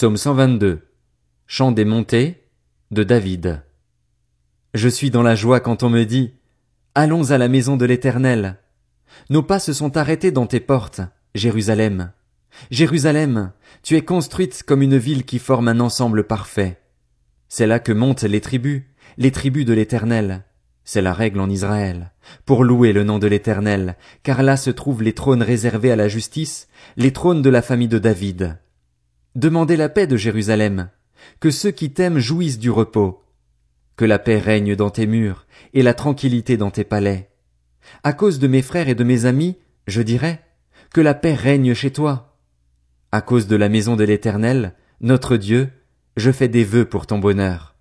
Psaume 122. Chant des montées de David. Je suis dans la joie quand on me dit, Allons à la maison de l'éternel. Nos pas se sont arrêtés dans tes portes, Jérusalem. Jérusalem, tu es construite comme une ville qui forme un ensemble parfait. C'est là que montent les tribus, les tribus de l'éternel. C'est la règle en Israël, pour louer le nom de l'éternel, car là se trouvent les trônes réservés à la justice, les trônes de la famille de David. Demandez la paix de Jérusalem, que ceux qui t'aiment jouissent du repos, que la paix règne dans tes murs, et la tranquillité dans tes palais. À cause de mes frères et de mes amis, je dirais, que la paix règne chez toi. À cause de la maison de l'éternel, notre Dieu, je fais des vœux pour ton bonheur.